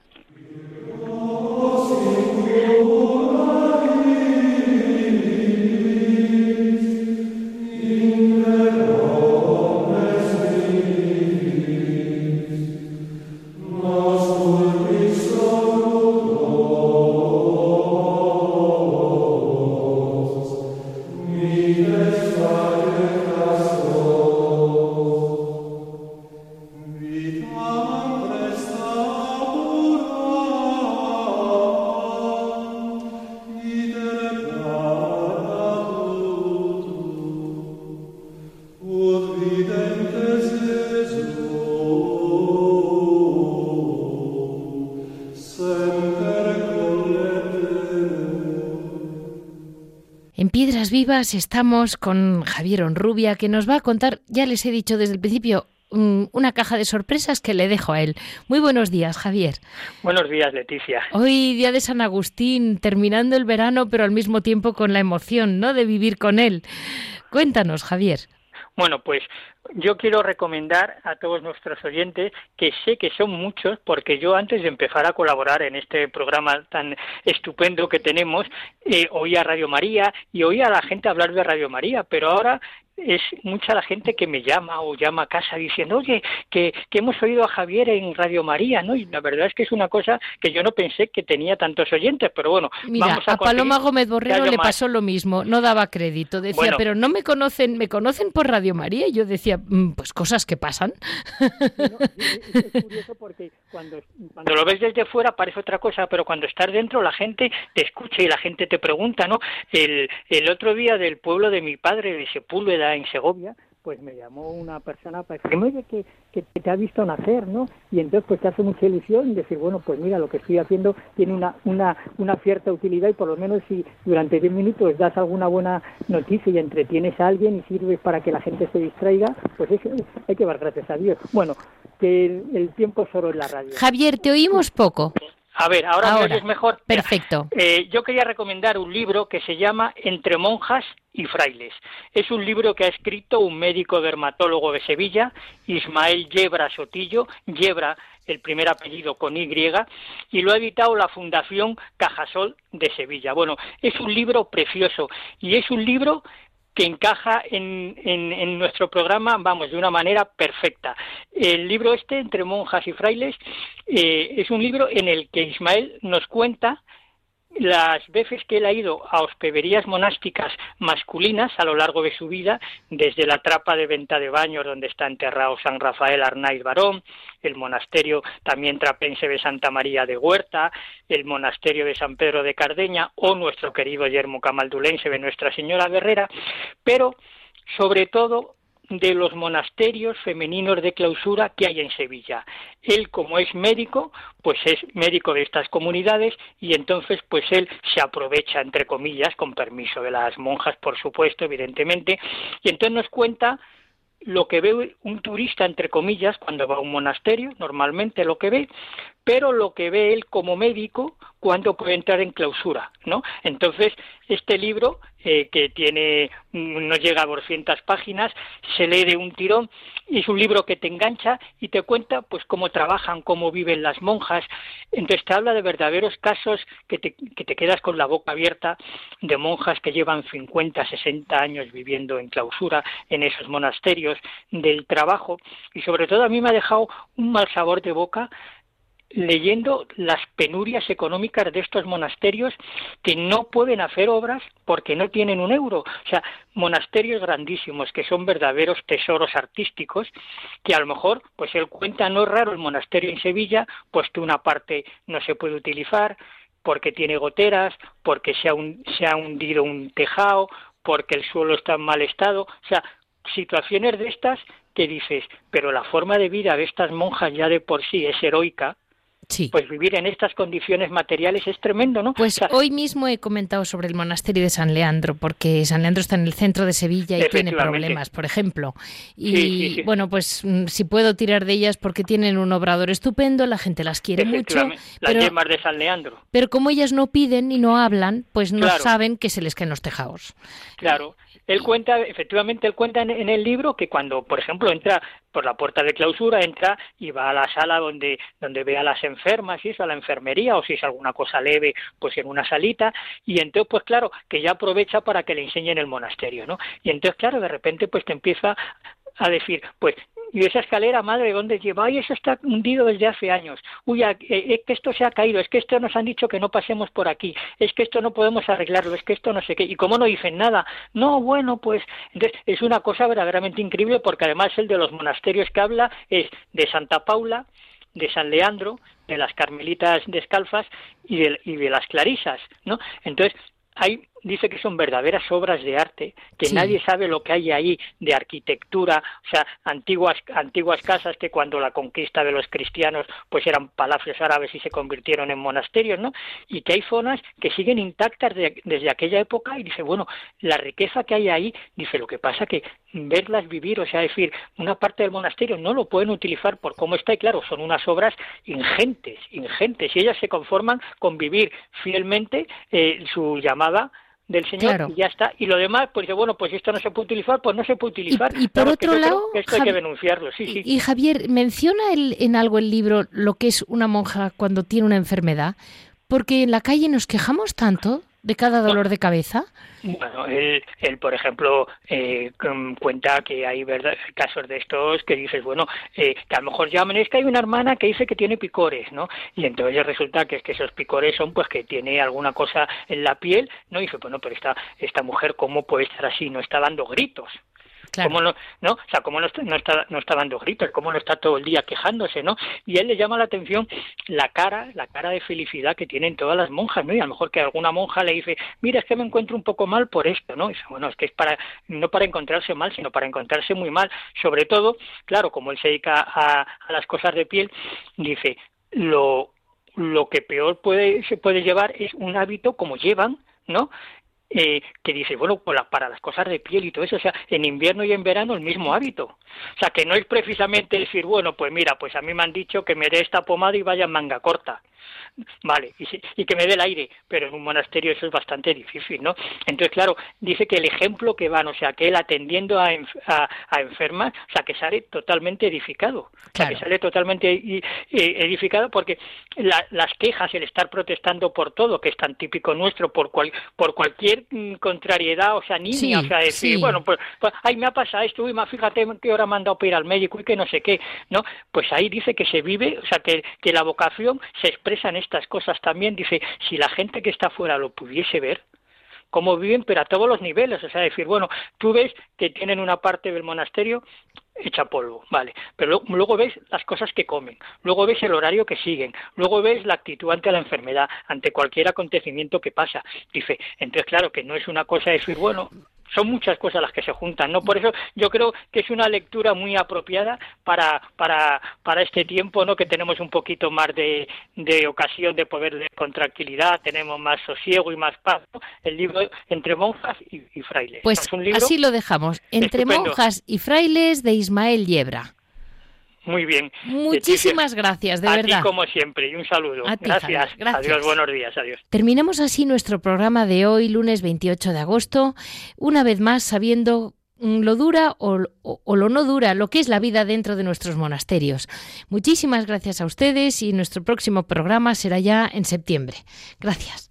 Estamos con Javier Onrubia, que nos va a contar, ya les he dicho desde el principio, una caja de sorpresas que le dejo a él. Muy buenos días, Javier. Buenos días, Leticia. Hoy día de San Agustín, terminando el verano, pero al mismo tiempo con la emoción, ¿no? De vivir con él. Cuéntanos, Javier. Bueno, pues yo quiero recomendar a todos nuestros oyentes, que sé que son muchos, porque yo antes de empezar a colaborar en este programa tan estupendo que tenemos, eh, oía Radio María y oía a la gente hablar de Radio María, pero ahora es mucha la gente que me llama o llama a casa diciendo, oye, que, que, hemos oído a Javier en Radio María, ¿no? Y la verdad es que es una cosa que yo no pensé que tenía tantos oyentes, pero bueno, Mira, a, Paloma Gómez Borrero le pasó lo mismo, no daba crédito, decía, pero no me conocen, me conocen por Radio María, y yo decía, mm, pues cosas que pasan. es curioso porque cuando, cuando lo ves desde fuera parece otra cosa, pero cuando estás dentro la gente te escucha y la gente te pregunta, ¿no? El, el otro día del pueblo de mi padre, de Sepúlveda, en Segovia, pues me llamó una persona para decirme que, que, te ha visto nacer, ¿no? Y entonces pues te hace mucha ilusión decir, bueno, pues mira, lo que estoy haciendo tiene una, una, una cierta utilidad y por lo menos si durante 10 minutos das alguna buena noticia y entretienes a alguien y sirves para que la gente se distraiga, pues eso hay que dar gracias a Dios. Bueno, que el, tiempo solo en la radio. Javier, te oímos poco. A ver, ahora, me mejor. Perfecto. Eh, yo quería recomendar un libro que se llama Entre monjas y frailes. Es un libro que ha escrito un médico dermatólogo de Sevilla, Ismael Yebra Sotillo, Yebra el primer apellido con Y, y lo ha editado la Fundación Cajasol de Sevilla. Bueno, es un libro precioso y es un libro que encaja en, en, nuestro programa, vamos, de una manera perfecta. El libro este, Entre monjas y frailes, eh, es un libro en el que Ismael nos cuenta las veces que él ha ido a hospederías monásticas masculinas a lo largo de su vida, desde la trapa de venta de baños donde está enterrado San Rafael Arnaiz Barón, el monasterio también trapense de Santa María de Huerta, el monasterio de San Pedro de Cardeña o nuestro querido yermo camaldulense de Nuestra Señora Guerrera, pero sobre todo de los monasterios femeninos de clausura que hay en Sevilla. Él, como es médico, pues es médico de estas comunidades y entonces pues él se aprovecha, entre comillas, con permiso de las monjas, por supuesto, evidentemente, y entonces nos cuenta lo que ve un turista, entre comillas, cuando va a un monasterio, normalmente lo que ve, pero lo que ve él como médico cuando puede entrar en clausura, ¿no? Entonces, este libro, eh, que tiene, no llega a 200 páginas, se lee de un tirón, y es un libro que te engancha y te cuenta, pues, cómo trabajan, cómo viven las monjas, entonces te habla de verdaderos casos que te, que te quedas con la boca abierta, de monjas que llevan 50, 60 años viviendo en clausura en esos monasterios, del trabajo, y sobre todo a mí me ha dejado un mal sabor de boca leyendo las penurias económicas de estos monasterios que no pueden hacer obras porque no tienen un euro. O sea, monasterios grandísimos que son verdaderos tesoros artísticos que a lo mejor, pues él cuenta, no es raro el monasterio en Sevilla, pues que una parte no se puede utilizar porque tiene goteras, porque se ha, se ha hundido un tejado, porque el suelo está en mal estado. O sea, situaciones de estas que dices, pero la forma de vida de estas monjas ya de por sí es heroica, pues vivir en estas condiciones materiales es tremendo, ¿no? Pues hoy mismo he comentado sobre el monasterio de San Leandro, porque San Leandro está en el centro de Sevilla y tiene problemas, por ejemplo. Y bueno, pues mm, si puedo tirar de ellas porque tienen un obrador estupendo, la gente las quiere mucho. Las yemas de San Leandro. Pero como ellas no piden y no hablan, pues no saben que se les caen los tejados. Claro, él cuenta, efectivamente, él cuenta en, el libro que cuando, por ejemplo, entra por la puerta de clausura, entra y va a la sala donde, donde ve a las enfermas, si es a la enfermería o si es alguna cosa leve, pues en una salita, y entonces, pues claro, que ya aprovecha para que le enseñen el monasterio, ¿no? Y entonces, claro, de repente, pues te empieza a decir, pues y esa escalera, madre, ¿dónde lleva? Ay, eso está hundido desde hace años. Uy, eh, es que esto se ha caído, es que esto nos han dicho que no pasemos por aquí, es que esto no podemos arreglarlo, es que esto no sé qué. ¿Y cómo no dicen nada? No, bueno, pues entonces es una cosa verdaderamente increíble porque además el de los monasterios que habla es de Santa Paula, de San Leandro, de las Carmelitas descalzas y de, y de las Clarisas, ¿no? Entonces, hay dice que son verdaderas obras de arte, que nadie sabe lo que hay ahí de arquitectura, o sea, antiguas, antiguas casas que cuando la conquista de los cristianos pues eran palacios árabes y se convirtieron en monasterios, ¿no? Y que hay zonas que siguen intactas desde aquella época y dice, bueno, la riqueza que hay ahí, dice, lo que pasa que verlas vivir, o sea, decir, una parte del monasterio no lo pueden utilizar por cómo está y claro, son unas obras ingentes, ingentes, y ellas se conforman con vivir fielmente eh, su llamada del Señor y ya está. Y lo demás, pues bueno, pues esto no se puede utilizar, pues no se puede utilizar. Y, por otro lado, esto hay que denunciarlo, sí, sí. Y Javier, menciona el, en algo el libro lo que es una monja cuando tiene una enfermedad, porque en la calle nos quejamos tanto de cada dolor de cabeza? Bueno, él, él por ejemplo, eh, cuenta que hay verdad, casos de estos que dices, bueno, eh, que a lo mejor llaman, es que hay una hermana que dice que tiene picores, ¿no? Y entonces resulta que es que esos picores son pues que tiene alguna cosa en la piel, ¿no? Y dice, bueno, pero esta, esta mujer, ¿cómo puede estar así? No está dando gritos. ¿Cómo no, no? O sea, ¿cómo no está, no, está, no está dando gritos? ¿Cómo no está todo el día quejándose, no? Y él le llama la atención la cara, la cara de felicidad que tienen todas las monjas, ¿no? Y a lo mejor que alguna monja le dice, mira, es que me encuentro un poco mal por esto, ¿no? Y dice, bueno, es que es para, no para encontrarse mal, sino para encontrarse muy mal. Sobre todo, claro, como él se dedica a, a las cosas de piel, dice, lo, lo que peor puede, se puede llevar es un hábito como llevan, ¿no? Eh, que dice, bueno, para las cosas de piel y todo eso, o sea, en invierno y en verano el mismo hábito. O sea, que no es precisamente decir, bueno, pues mira, pues a mí me han dicho que me dé esta pomada y vaya en manga corta. Vale, y, que me dé el aire, pero en un monasterio eso es bastante difícil, ¿no? Entonces, claro, dice que el ejemplo que van, o sea, que él atendiendo a, a, enfermas, o sea, que sale totalmente edificado, o sea, que sale totalmente edificado porque las quejas, el estar protestando por todo, que es tan típico nuestro, por, cual, por cualquier mm, contrariedad, o sea, niña, o sea, decir, bueno, pues, pues, ay, me ha pasado esto, uy, fíjate que ahora me han dado para ir al médico y que no sé qué, ¿no? Pues ahí dice que se vive, o sea, que, que la vocación se expresa en estas cosas también, dice, si la gente que está afuera lo pudiese ver, cómo viven, pero a todos los niveles. O sea, decir, bueno, tú ves que tienen una parte del monasterio hecha polvo, vale, pero luego, ves las cosas que comen, luego ves el horario que siguen, luego ves la actitud ante la enfermedad, ante cualquier acontecimiento que pasa. Dice, entonces claro que no es una cosa de decir, bueno, son muchas cosas las que se juntan, ¿no? Por eso yo creo que es una lectura muy apropiada para, para, para este tiempo, ¿no? Que tenemos un poquito más de, de ocasión de poder leer con tranquilidad, tenemos más sosiego y más paz, El libro Entre monjas y, frailes. Pues así lo dejamos, Entre monjas y frailes de Ismael Yebra. Muy bien. Muchísimas gracias, de verdad. A como siempre, y un saludo. gracias. Adiós, buenos días, adiós. Terminemos así nuestro programa de hoy, lunes 28 de agosto, una vez más sabiendo mm, lo dura o, o, lo no dura, lo que es la vida dentro de nuestros monasterios. Muchísimas gracias a ustedes y nuestro próximo programa será ya en septiembre. Gracias.